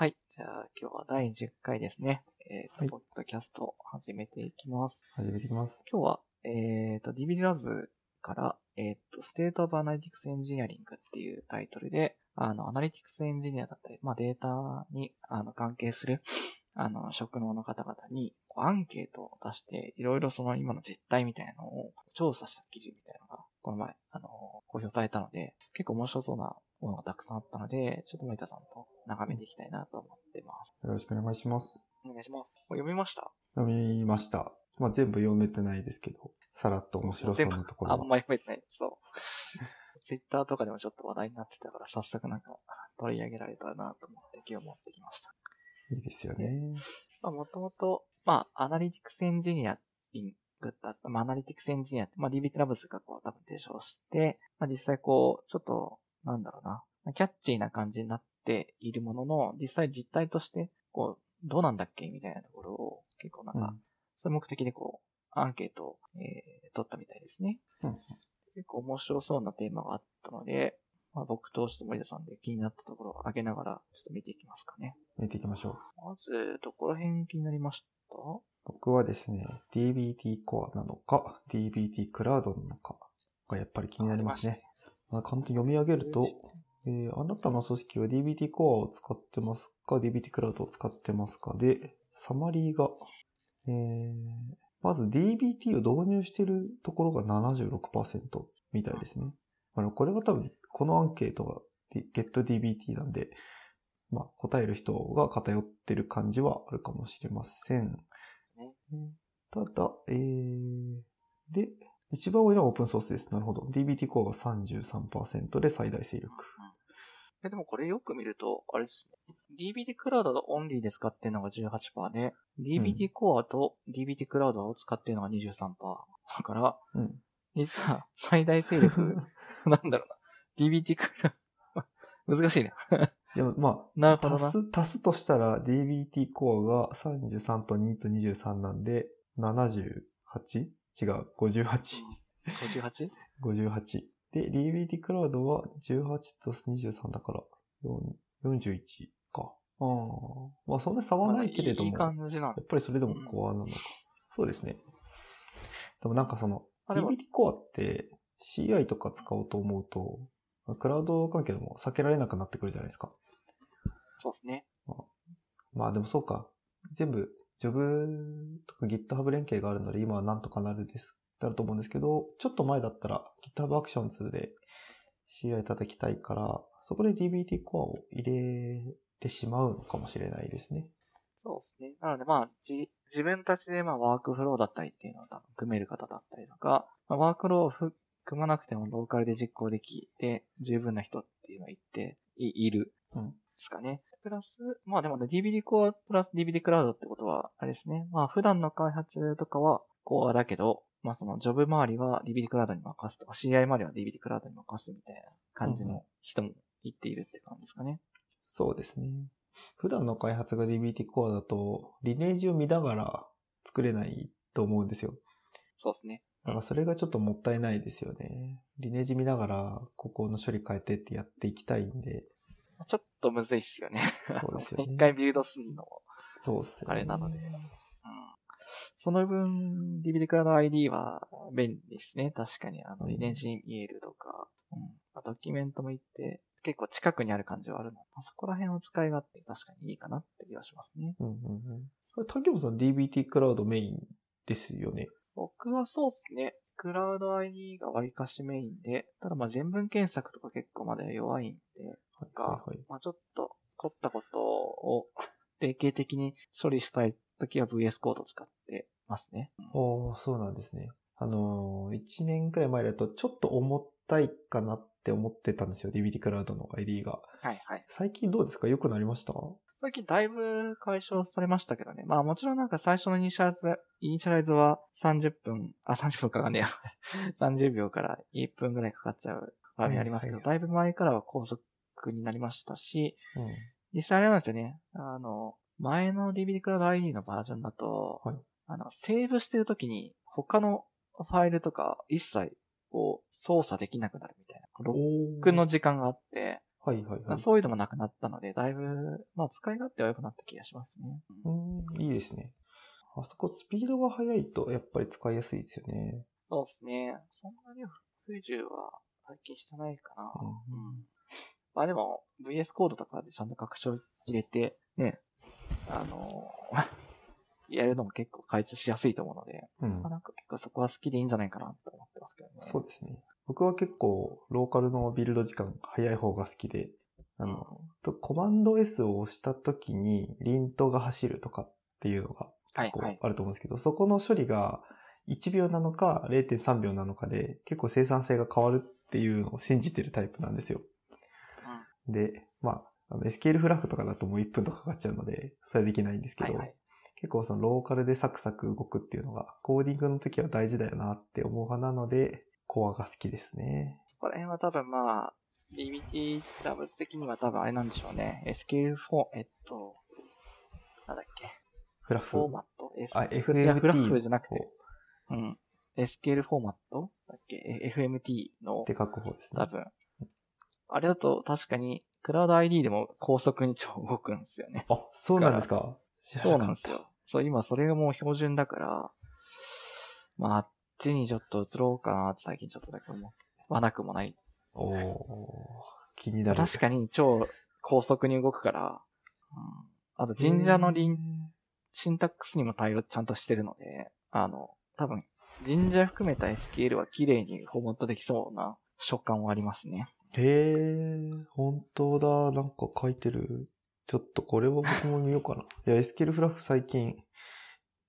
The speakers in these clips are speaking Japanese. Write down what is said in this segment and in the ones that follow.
はい。じゃあ、今日は第10回ですね。えっ、と、はいポッドキャストを始めていきます。始めていきます。今日は、えっ、と、 dbt Labs から、えっ、と、State of Analytics Engineering っていうタイトルで、あの、アナリティクスエンジニアだったり、まあ、データに、あの、関係する、あの、職能の方々に、こうアンケートを出して、いろいろその今の実態みたいなのを調査した記事みたいなのが、この前、あの、公表されたので、結構面白そうなものがたくさんあったので、ちょっと森田さんと眺めていきたいなと思ってます。よろしくお願いします。お願いします。読みました？読みました。まあ、全部読めてないですけど、さらっと面白そうなところは。あんまり増えてない。そう。ツイッターとかでもちょっと話題になってたから、早速なんか取り上げられたらなと思って今日持ってきました。いいですよね。まあもともと、まあアナリティクスエンジニアリングだった、まあアナリティクスエンジニアって、まあ DB ラブスがこう多分提唱して、まあ実際こう、ちょっと、なんだろうな、キャッチーな感じになっているものの、実際実態として、こう、どうなんだっけ？みたいなところを結構なんか、うん。そういう目的でこう、アンケートを、えー取ったみたいですね。うん結構面白そうなテーマがあったので、まあ、僕とちょっと森田さんで気になったところを上げながら、ちょっと見ていきますかね。見ていきましょう。まず、どこら辺気になりました？僕はですね、DBT コアなのか、DBT クラウドなのかがやっぱり気になりますね。まあ、簡単に読み上げると、えーあなたの組織は DBT コアを使ってますか ?DBT クラウドを使ってますかで、サマリーが、えーまず DBT を導入しているところが76%みたいですね。あの、これは多分、このアンケートが GetDBT なんで、まあ、答える人が偏ってる感じはあるかもしれません。ねただ、えー、で、一番多いのはオープンソースです。なるほど。DBT コアが33%で最大勢力。えでもこれよく見ると、あれですね。DBT クラウドとオンリーで使ってるのが18%で、DBT コアと DBT クラウドを使ってるのが23%。だから、うん。実は最大勢力、なんだろうな。DBT クラウド、難しいね。でも、まあ、なるほどな。足す、足すとしたら DBT コアが33と2と23なんで、78? 違う、58。58? 58。で、DBT クラウドは18と23だから、4 41か。ああ。まあ、そんなに差はないけれども、いい感じなやっぱりそれでもコアなのか。そうですね。でもなんかその、あでも DBT コアって CI とか使おうと思うと、クラウド関係でも避けられなくなってくるじゃないですか。そうですね。まあでもそうか。全部、ジョブとか GitHub 連携があるので、今はなんとかなるです、なると思うんですけど、ちょっと前だったら GitHub Actions で CI 叩きたいから、そこで DBT コアを入れてしまうのかもしれないですね。そうですね。なのでまあ、じ、自分たちでまあワークフローだったりっていうのを組める方だったりとか、まあ、ワークフローをふ組まなくてもローカルで実行できて、十分な人っていうのがいて、いいるうん。ですかね。プラス、まあでもね、DBD コアプラス DBD クラウドってことは、あれですね。まあ普段の開発とかはコアだけど、まあそのジョブ周りは DBD クラウドに任すとか、CI 周りは DBD クラウドに任すみたいな感じうんうんの人も言っているって感じですかね。そうですね。普段の開発が DBT コアだと、リネージを見ながら作れないと思うんですよ。そうですね。だからそれがちょっともったいないですよね。リネージ見ながら、ここの処理変えてってやっていきたいんで。ちょっとむずいっすよね。そうですよね 一回ビルドするのも。そうっすよね。あれなのでうん。その分、DBD クラウド ID は便利ですね。確かに、あの、うんリネージ見えるとか、うん。まあドキュメントも行って、結構近くにある感じはあるのそこら辺を使い勝手確かにいいかなって気がしますね。うんうんうん。これ、竹本さん DBT クラウドメインですよね。僕はそうですね。クラウド ID が割かしメインで、ただまあ全文検索とか結構まだ弱いんで、はいかはいはい。まあちょっと凝ったことを 定型的に処理したいときは VS コード使ってますね。おー、そうなんですね。あのー、1年くらい前だとちょっと重たいかなって思ってたんですよ。DBT クラウドの ID が。はいはい。最近どうですか？良くなりました？最近だいぶ解消されましたけどね。まあもちろんなんか最初のイニシャライズ、イニシャライズは30分、あ、30分かかんねえや。30秒から1分ぐらいかかっちゃう場合ありますけど、はいだいぶ前からは高速になりましたし、うん。実際あれなんですよね。あの、前の DBD クラウド ID のバージョンだと、はいあの、セーブしてるときに他のファイルとか一切こう操作できなくなるみたいな。ロックの時間があって、はいはいはい。そういうのもなくなったので、だいぶ、まあ使い勝手は良くなった気がしますね。うん、いいですね。あそこスピードが速いとやっぱり使いやすいですよね。そうですね。そんなに不自由は最近してないかな。うんうんまあでも、VS コードとかでちゃんと拡張入れて、ね、あの やるのも結構開発しやすいと思うので、うんまあ、なんか結構そこは好きでいいんじゃないかなと思ってますけどね。そうですね。僕は結構ローカルのビルド時間早い方が好きで、あの、とコマンド S を押した時にリントが走るとかっていうのがはいはい。結構あると思うんですけど、そこの処理が1秒なのか0.3秒なのかで結構生産性が変わるっていうのを信じてるタイプなんですよ。で、まあ、あの SQL フラグとかだともう1分とかかかっちゃうので、それはできないんですけど、はいはい。結構そのローカルでサクサク動くっていうのが、コーディングの時は大事だよなって思う派なので、コアが好きですね。そこら辺は多分まあ、DBT ラブ的には多分あれなんでしょうね。SQL フォー、えっと、なんだっけ。フラフ。フォーマット ?S あ、いや、フラ FMT フじゃなくて、うん。SQL フォーマット？だっけ？え ?FMT のって書く方ですね。多分。あれだと確かに、クラウド ID でも高速に超動くんですよね。あ、そうなんですか？そうなんですよ。そう、今それがもう標準だから、まあ、あっちにちょっと移ろうかなって最近ちょっとだけ思わなくもない。おー、気になる。確かに超高速に動くから、うん、あと神社のリン、シンタックスにも対応ちゃんとしてるので、あの、多分、神社含めた SQL は綺麗にフォーマットできそうな食感はありますね。へー、本当だ。なんか書いてる。ちょっとこれは僕も見ようかな。いや、SQL フラフ最近、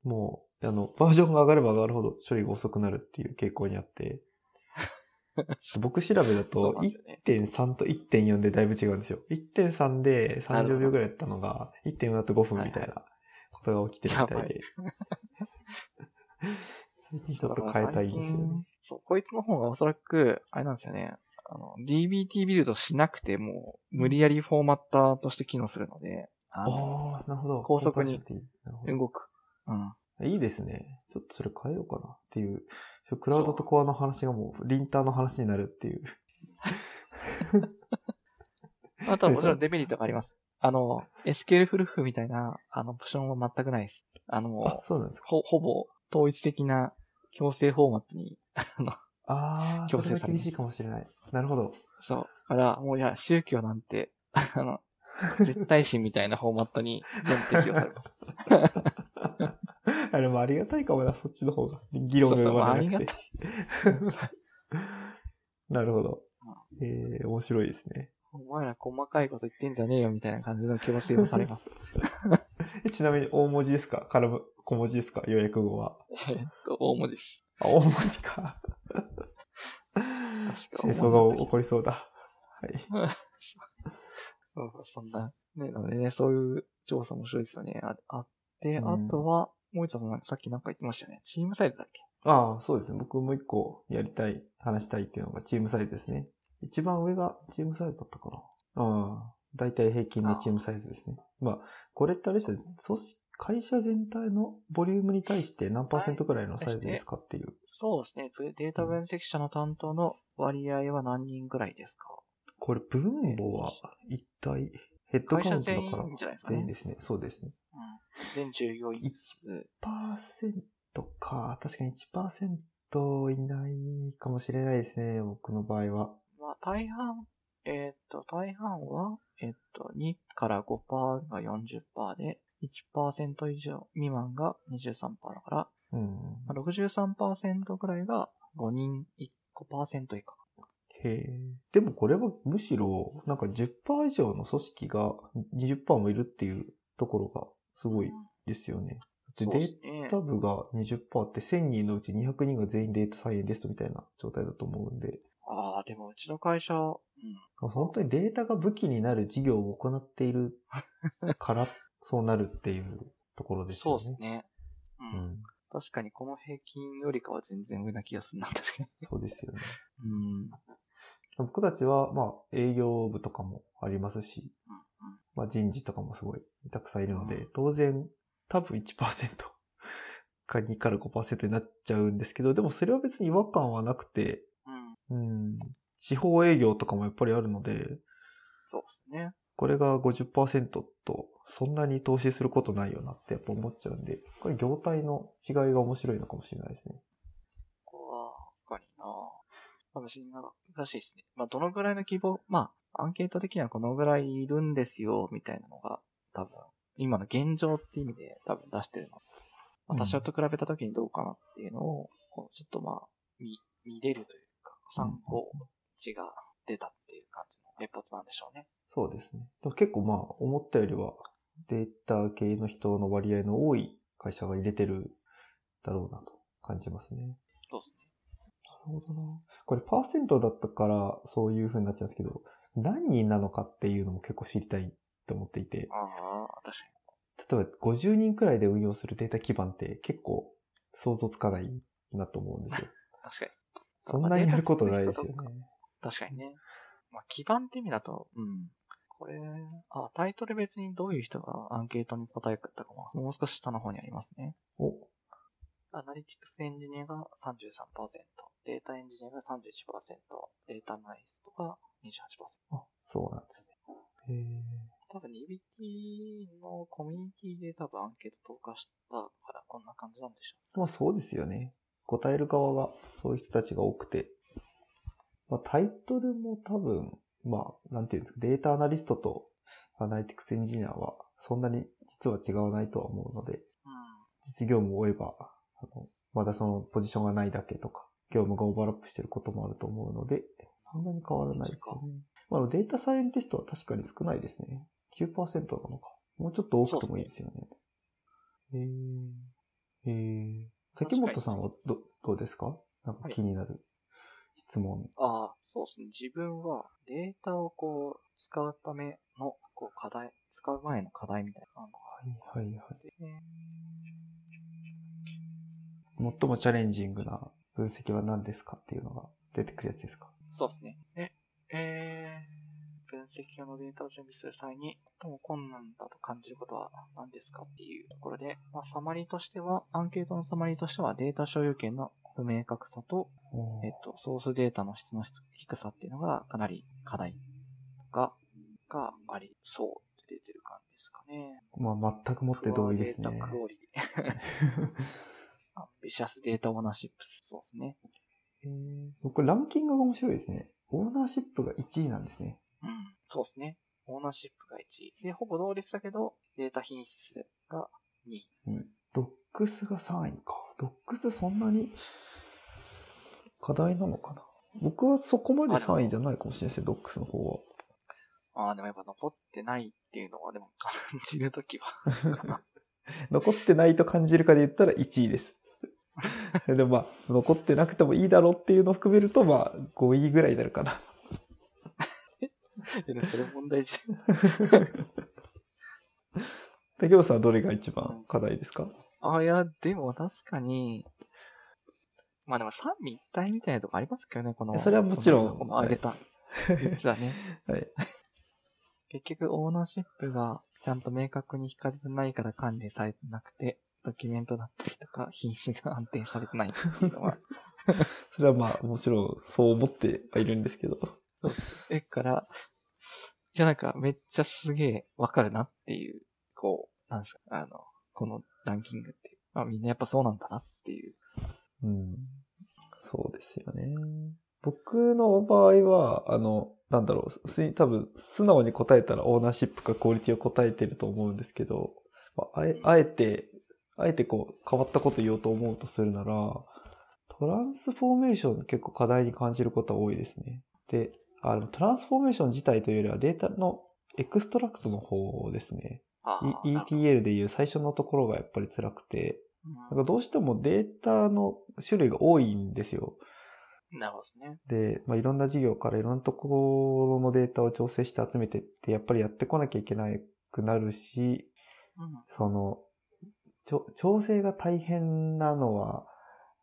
もう、あの、バージョンが上がれば上がるほど処理が遅くなるっていう傾向にあって、僕調べだとなんですよね。1.3と1.4でだいぶ違うんですよ。1.3で30なるほど秒ぐらいやったのが、1.4だと5分みたいなことが起きてるみたいで。最近ちょっと変えたいんですよね。そう、こいつの方がおそらく、あれなんですよね。あの、DBT ビルドしなくても、無理やりフォーマッターとして機能するので、あのああ、なるほど。高速に動く。うん。いいですね。ちょっとそれ変えようかなっていう。クラウドとコアの話がもう、リンターの話になるっていう。あとはもちろんデメリットがあります。あの、SQL フルフみたいな、あの、オプションは全くないです。ああの、、そうなんですか。ほ、ほぼ統一的な強制フォーマットに、あの、ああ、強制され厳しいかもしれない。なるほど。そう。だから、もういや、宗教なんて、あの、絶対心みたいなフォーマットに全適用されます。あれもありがたいかもな、そっちの方が。議論が生まれなくて。なるほど。えー、面白いですね。お前ら細かいこと言ってんじゃねえよみたいな感じの強制をされます。えちなみに大文字ですか？絡む小文字ですか？予約語は。えっと、大文字です。あ、大文字か戦争が起こりそうだ。はい。そうそんな、ね、なのでね、そういう調査面白いですよね。ああって、あうんとは、もう一つのさっきなんか言ってましたよね。チームサイズだっけ？ああ、そうですね。僕もう一個やりたい、話したいっていうのがチームサイズですね。一番上がチームサイズだったかな。ああ、だいたい平均のチームサイズですね。まあ、これってあれですよね。組織会社全体のボリュームに対して何パーセントくらいのサイズですかっていう。そうですね。データ分析者の担当の割合は何人ぐらいですか？これ分母は一体ヘッドカウントだから全員ですかね。そうですね。うん。全従業員数。パーセントか。確かに1%いないかもしれないですね。僕の場合は。まあ、大半、えーっと、大半は、えーっと、2から5%が40%で、1%以上未満が23%だから、うん。まあ、63%ぐらいが5人、5%以下。へえ。でもこれはむしろ、なんか10%以上の組織が20%もいるっていうところがすごいうんですよね。うデですねータ部が20%って1000人のうち200人が全員データサイエンティストみたいな状態だと思うんで、ああ、でもうちの会社、うん。本当にデータが武器になる事業を行っているから、そうなるっていうところですそうよね。ですね。う。うんん。確かにこの平均よりかは全然上な気がするな、確かに。そうですよね。うん。僕たちは、まあ、営業部とかもありますし、うんまあ、人事とかもすごいたくさんいるので、うん当然、多分1% か2から5%になっちゃうんですけど、でもそれは別に違和感はなくて、うん。うん、地方営業とかもやっぱりあるので、そうですね。これが50%と、そんなに投資することないよなってやっぱ思っちゃうんで、これ業態の違いが面白いのかもしれないですね。ここは、他になま難しいですね。まあどのぐらいの規模、まあアンケート的にはこのぐらいいるんですよ、みたいなのが多分、今の現状って意味で多分出してるの。まあ多少と比べた時にどうかなっていうのを、こうちょっとまあ、見、見れるというか、参考値が出たっていう感じのレポートなんでしょうね。そうですね。でも結構まあ、思ったよりはデータ系の人の割合の多い会社が入れてるだろうなと感じますね。そうですね。なるほどな。これパーセントだったからそういう風になっちゃうんですけど、何人なのかっていうのも結構知りたいと思っていて、ああ、確か例えば50人くらいで運用するデータ基盤って結構想像つかないなと思うんですよ。に。確かに。そんなにやることないですよね。確かにね。まあ、基盤って意味だと、うん。これ、あ、タイトル別にどういう人がアンケートに答えたかも、もう少し下の方にありますね。お、アナリティクスエンジニアが33%、データエンジニアが31%、データアナリストが28%。あ、そうなんですね。へ多分 DBT のコミュニティで多分アンケート投下したからこんな感じなんでしょーまあそうですよね。答える側がそういう人たちが多くて。まあタイトルも多分、まあなんていうんですか、データアナリストとアナリティクスエンジニアはそんなに実は違わないとは思うので、う。実業務を追えば、あの、まだそのポジションがないだけとか、業務がオーバーラップしてることもあると思うので、そんなに変わらないですよね。まあ、データサイエンティストは確かに少ないですね。9%なのか。もうちょっと多くてもいいですよね。へえ。へえ。竹本さんはど、どうですか？なんか気になる質問。ああ、そうですね。自分はデータをこう、使うための、こう、課題、使う前の課題みたいなはいはいはい。最もチャレンジングな分析は何ですかっていうのが出てくるやつですか？そうですね。で、えー、分析用のデータを準備する際に、最も困難だと感じることは何ですかっていうところで、まあ、サマリーとしては、アンケートのサマリーとしては、データ所有権の不明確さと、えっと、ソースデータの質の低さっていうのがかなり課題が、がありそうって出てる感じですかね。まあ全くもって同意ですね。Data quality。Ambiguous data ownership、そうですね。えー僕、ランキングが面白いですね。オーナーシップが1位なんですね。うん、そうですね。オーナーシップが1位。で、ほぼ同率だけど、データ品質が2位。うん。ドックスが3位か。ドックスそんなに課題なのかな？僕はそこまで3位じゃないかもしれないですね、ドックスの方は。ああ、でもやっぱ残ってないっていうのは、でも感じるときは。残ってないと感じるかで言ったら1位です。でもまあ、残ってなくてもいいだろうっていうのを含めると、まあ、5位ぐらいになるかな。でもそれ問題じ竹本さんはどれが一番課題ですか？ゃん。ああ、いや、でも確かに、まあでも三位一体みたいなとこありますけどね、この。それはもちろんこの挙げた。実はね。はい。結局、オーナーシップがちゃんと明確に引かれてないから管理されてなくて、ドキュメントだったりとか、品質が安定されてないっていうのは、それはまあ、もちろんそう思ってはいるんですけど。え、から、いやなんかめっちゃすげえわかるなっていう、こう、なんですか、あの、このランキングって。まあみんなやっぱそうなんだなっていう。うん。そうですよね。僕の場合は、あの、なんだろう、す多分、素直に答えたらオーナーシップかクオリティを答えてると思うんですけど、まああえあえて、あえてこう、変わったこと言おうと思うとするなら、トランスフォーメーション結構課題に感じることは多いですね。で、あの、トランスフォーメーション自体というよりはデータの extract の方ですね。E- ETL でいう最初のところがやっぱり辛くて、なんかどうしてもデータの種類が多いんですよ。うんなるほどね。で、まあ、いろんな事業からいろんなところのデータを調整して集めてって、やっぱりやってこなきゃいけなくなるし、うん。その、調整が大変なのは、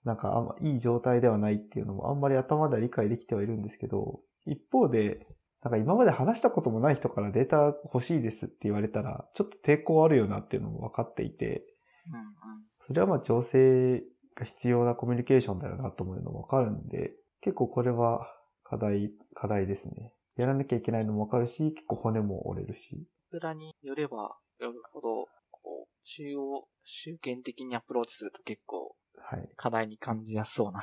なんかあんまいい状態ではないっていうのもあんまり頭では理解できてはいるんですけど、一方で、なんか今まで話したこともない人からデータ欲しいですって言われたら、ちょっと抵抗あるよなっていうのも分かっていて、うんうん。それはまあ調整が必要なコミュニケーションだよなと思うのもわかるんで、結構これは課題、課題ですね。やらなきゃいけないのもわかるし、結構骨も折れるし。プラによればよるほど、こう、中央、集権的にアプローチすると結構はい。課題に感じやすそうな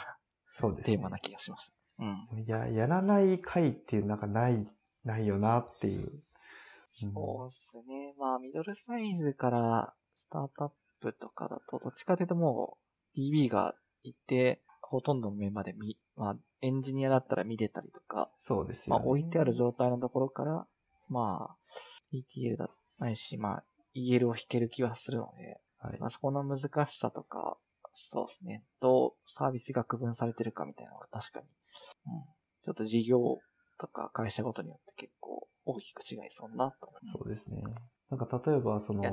そうですね。テーマな気がしました。うん。いや、やらない回っていうなんかない、ないよなっていう。うんそうですね。まあ、ミドルサイズからスタートアップとかだと、どっちかというともう DB がいて、ほとんどの面まで見、まあ、エンジニアだったら見れたりとか、そうですよ、まあ、ね。置いてある状態のところから、まあ、ETL だないし、まあ、EL を引ける気はするので、はいまあ、そこの難しさとか、そうですね、どうサービスが区分されてるかみたいなのが確かに、うん、ちょっと事業とか会社ごとによって結構大きく違いそうだなと思そうですね。なんか例えば、その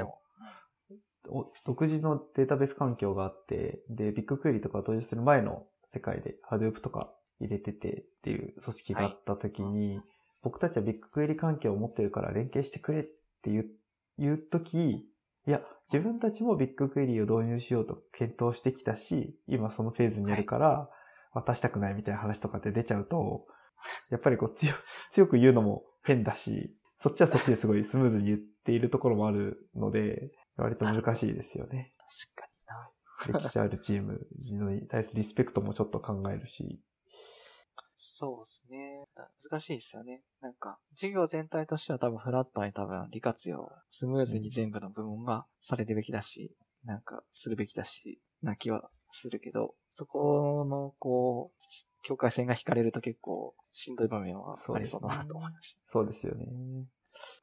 独自のデータベース環境があって、で、ビッグクエリとかを登場する前の世界で Hadoop とか入れててっていう組織があった時に、僕たちはビッグクエリ環境を持ってるから連携してくれっていう、言う時、いや、自分たちもビッグクエリを導入しようと検討してきたし、今そのフェーズにあるから、渡したくないみたいな話とかって出ちゃうと、やっぱりこう強強く言うのも変だし、そっちはそっちですごいスムーズに言っているところもあるので、割と難しいですよね。確かにな。歴史あるチームに対するリスペクトもちょっと考えるし。そうですね。難しいですよね。なんか、授業全体としては多分フラットに多分利活用、スムーズに全部の部門がされるべきだし、なんかするべきだし、な気はするけど、そこの、こう、境界線が引かれると結構しんどい場面はありそうだなと思いました。そうですよね。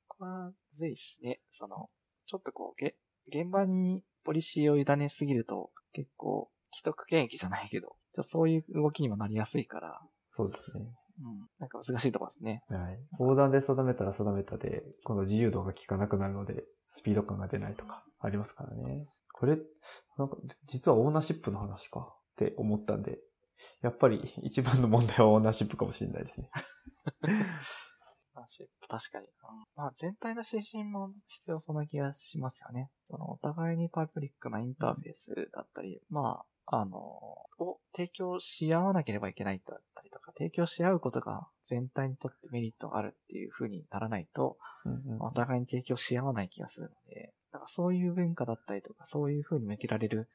ここは、ずいっすね。その、ちょっとこう、げ、現場にポリシーを委ねすぎると、結構、既得権益じゃないけど、そういう動きにもなりやすいから、そうですね。うん、なんか難しいところですね。はい。横断で定めたら定めたで、今度自由度が効かなくなるので、スピード感が出ないとか、ありますからね。これ、なんか、実はオーナーシップの話かって思ったんで、やっぱり一番の問題はオーナーシップかもしれないですね。確かに。うんまあ全体の指針も必要そうな気がしますよね。そのお互いにパブリックなインターフェースだったり、まあ、あの、を提供し合わなければいけないだったりとか、提供し合うことが全体にとってメリットがあるっていう風にならないと、うんうんお互いに提供し合わない気がするので、なんかそういう文化だったりとか、そういう風に向けられる、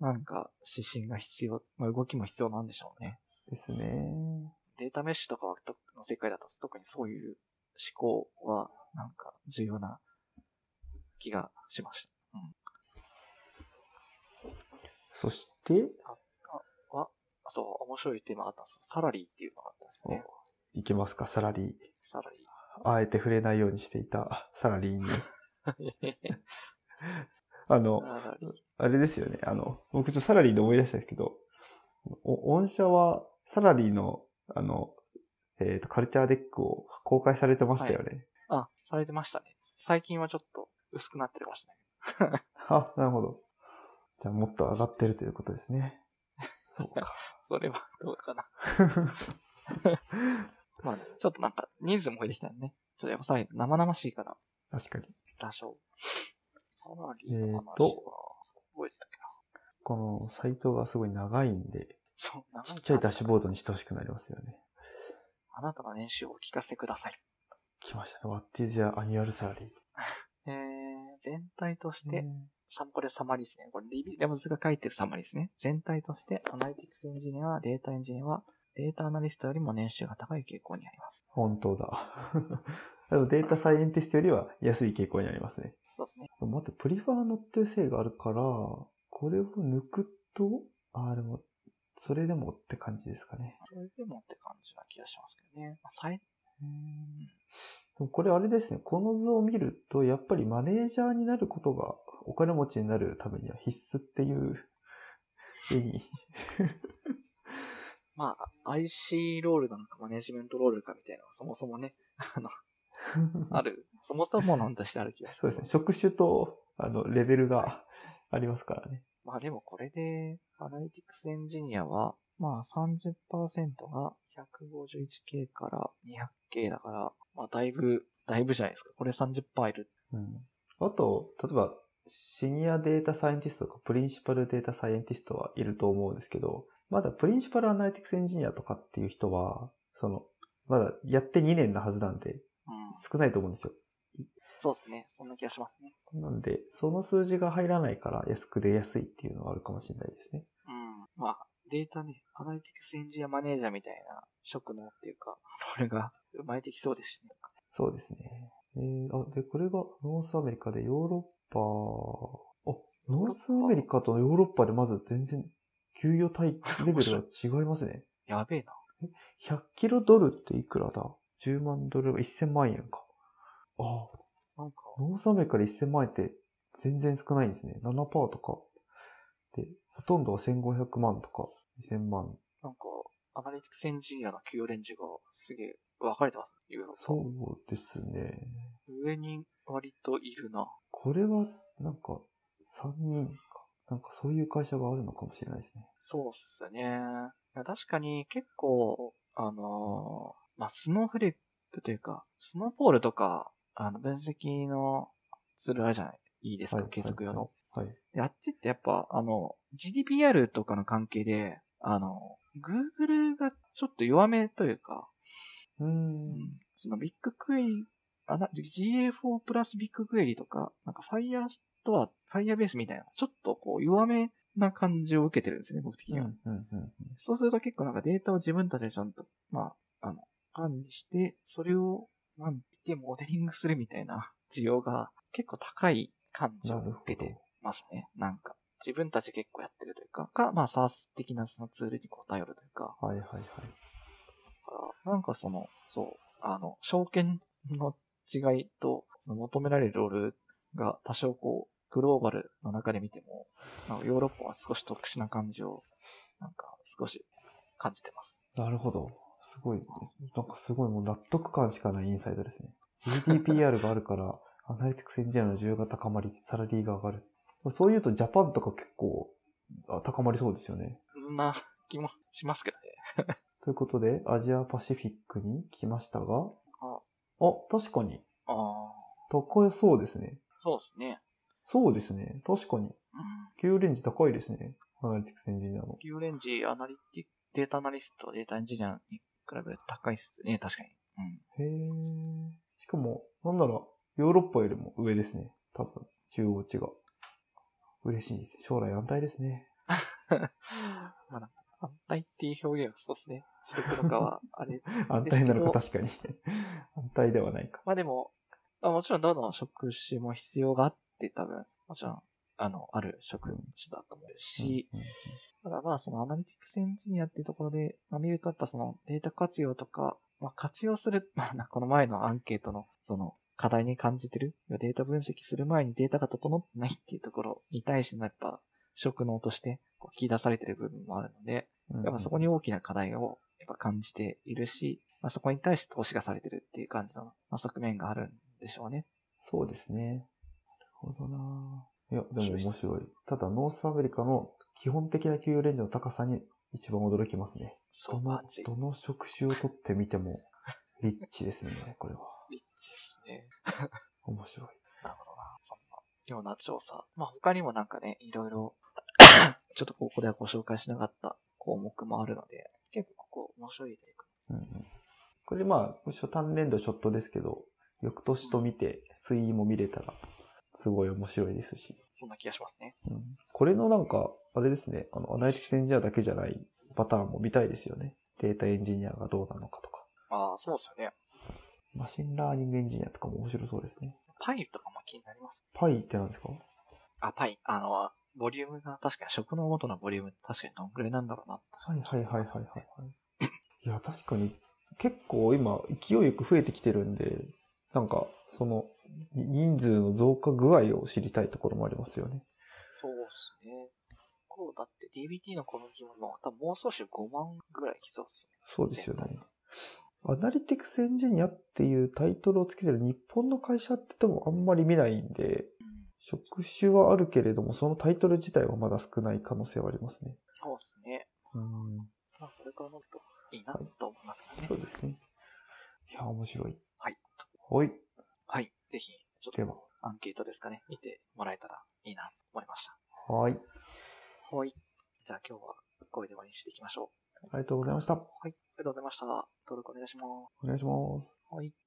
なんか指針が必要、まあ動きも必要なんでしょうね。ですね。データメッシュとかの世界だと特にそういう思考はなんか重要な気がしました。そして、は、そう、面白いテーマがあったんですよ。サラリーっていうのがあったんですよね。いけますか、サラリー。サラリあえて触れないようにしていたサラリーに。ー。あの。あれですよね。あの、僕ちょっとサラリーで思い出したんですけど、お御社はサラリーの、あの、えっ、と、カルチャーデックを公開されてましたよね。あ、されてましたね。最近はちょっと薄くなってるかもしれない。あ、なるほど。じゃあもっと上がってるということですね。そうか。それはどうかな。まあ、ちょっとなんか人数も増えてきたよね。ちょっとやっぱさ生々しいから、確かに。多少。サラリーの話はえーと覚えてたっけな。このサイトがすごい長いんで、そう、長ちっちゃいダッシュボードにしてほしくなりますよね。あなたの年収をお聞かせください。来ましたね。What is your annual salary? えー、全体として、これサマリーですね。これ dbt Labs が書いてるサマリーですね。全体として、アナリティクスエンジニア、データエンジニアは、データアナリストよりも年収が高い傾向にあります。本当だ。あのデータサイエンティストよりは安い傾向にありますね。そうですね。待って、プリファーノっていう性があるから、これを抜くと、あーでも、それでもって感じですかね。それでもって感じな気がしますけどね。まあ、最、うん。これあれですね、この図を見ると、やっぱりマネージャーになることがお金持ちになるためには必須っていう絵に。まあ、IC ロールなのかマネジメントロールかみたいなのがそもそもね、あの、ある、そもそも論としてある気がする。そうですね、職種と、あの、レベルがありますからね。まあでもこれで、アナリティクスエンジニアは、まあ30%が 151K から 200K だから、まあだいぶ、だいぶじゃないですか。これ30%いる。うん。あと、例えば、シニアデータサイエンティストとか、プリンシパルデータサイエンティストはいると思うんですけど、まだプリンシパルアナリティクスエンジニアとかっていう人は、その、まだやって2年なはずなんで、うん。少ないと思うんですよ。そうですね。そんな気がしますね。なんで、その数字が入らないから安く出やすいっていうのはあるかもしれないですね。うん。まあ、データね、アナリティクスエンジニアマネージャーみたいな職能っていうか、これが生まれてきそうですしね。そうですね。えー、あ、で、これが North America でヨーロッパ、あ、 North America とヨーロッパでまず全然給与帯レベルが違いますね。やべえな。100キロドルっていくらだ ?10 万ドルが1000万円か。あ、なんか、 North America で1000万円って全然少ないんですね。7%とか。で、ほとんどは1500万とか2000万。なんか、アナリティクスエンジニアの給与レンジがすげえ分かれてますね、ヨーロッパ。そうですね。上に割といるな。これはなんか3人か。なんかそういう会社があるのかもしれないですね。そうっすね。いや確かに結構、あのーまあ、スノーフレークというか、 Snowplow とか、あの、分析のツールあるじゃないいですか、はい計測用の。はい。はい。であっちってやっぱ、あの、GDPR とかの関係で、あの、Google がちょっと弱めというか、うーん。そのビッグクエリ、あな GA4 プラスビッグクエリとか、なんか Firestore、Firebase みたいな、ちょっとこう弱めな感じを受けてるんですよね、僕的には。うん、うん、うん。そうすると結構なんかデータを自分たちでちゃんと、まあ、あの、管理して、それを、なんてモデリングするみたいな需要が結構高い感じを。受けてますね。なんか、自分たち結構やってるというか、か、まあ SaaS 的なそのツールにこう頼るというか、はい、はい、はい。だからなんかその、そう、あの、商圏の違いと、その求められるロールが多少こう、グローバルの中で見ても、なんかヨーロッパは少し特殊な感じを、なんか少し感じてます。なるほど。すごい、なんかすごいもう納得感しかないインサイトですね。GDPR があるから、アナリティクスエンジニアの需要が高まり、サラリーが上がる。そういうと Japan とか結構あ高まりそうですよね。そんな気もしますけどね。ということで、 Asia Pacific に来ましたが、ああ、確かに、ああ、高そうですね。そうですね。そうですね。確かに。うん。給与レンジ高いですね。アナリティクスエンジニアの。給与レンジ、アナリティ、データアナリスト、データエンジニアに比べると高いっすね、確かに。うん。へー。しかも、なんなら、ヨーロッパよりも上ですね。多分、中央値が。嬉しいです。将来安泰ですね。まあ、なんか安泰っていう表現をそうですね。してくのかは、あれ。安泰なのか確かに。安泰ではないか。まあでも、まあ、もちろんどの職種も必要があって、多分、もちろん、あの、ある職種だと思うし、うんうんただまあそのアナリティクスエンジニアっていうところで、まあ見るとやっぱそのデータ活用とか、まあ活用する、まあなこの前のアンケートのその課題に感じてる、データ分析する前にデータが整ってないっていうところに対してのやっぱ職能としてこう切り出されてる部分もあるので、うんやっぱそこに大きな課題をやっぱ感じているし、まあそこに対して投資がされてるっていう感じの、まあ、側面があるんでしょうね。そうですね。なるほどないや、でも面白い。ただ、ノースアメリカの基本的な給与レンジの高さに一番驚きますね。その。どの職種を取ってみても、リッチですね、これは。ですね。面白い。なるほどな。そんなような調査。まあ他にもなんかね、いろいろ、ちょっとここではご紹介しなかった項目もあるので、結構ここ面白いでいく。うんうん、これまあ、初単年度ショットですけど、翌年と見て推移も見れたら、すごい面白いですし。そんな気がしますね。うん、これのなんか、あれですね、あの、アナリティクスエンジニアだけじゃないパターンも見たいですよね。データエンジニアがどうなのかとか。ああ、そうですよね。 machine learning engineer とかも面白そうですね。パイとかも気になります。パイって何ですか？あ、パイ。あの、ボリュームが確かに職の元のボリューム確かにどんぐらいなんだろうな。はいはいはいはいはいはい。いや、確かに結構今勢いよく増えてきてるんで、なんかその人数の増加具合を知りたいところもありますよね。そうですね。こう、だって DBT のこの疑問も多分もう少し5万ぐらい来そうですね。そうですよね。 analytics engineer っていうタイトルをつけてる日本の会社ってでもあんまり見ないんで、うん。職種はあるけれども、そのタイトル自体はまだ少ない可能性はありますね。そうですね。うん。まあ、これからもっといいなと思いますからね。そうですね。いや、面白い。はい。はい。はい。ぜひ、ちょっと、アンケートですかね、見てもらえたらいいなと思いました。はい。はい。じゃあ今日はこれで終わりにしていきましょう。ありがとうございました。はい。ありがとうございました。登録お願いします。お願いします。はい。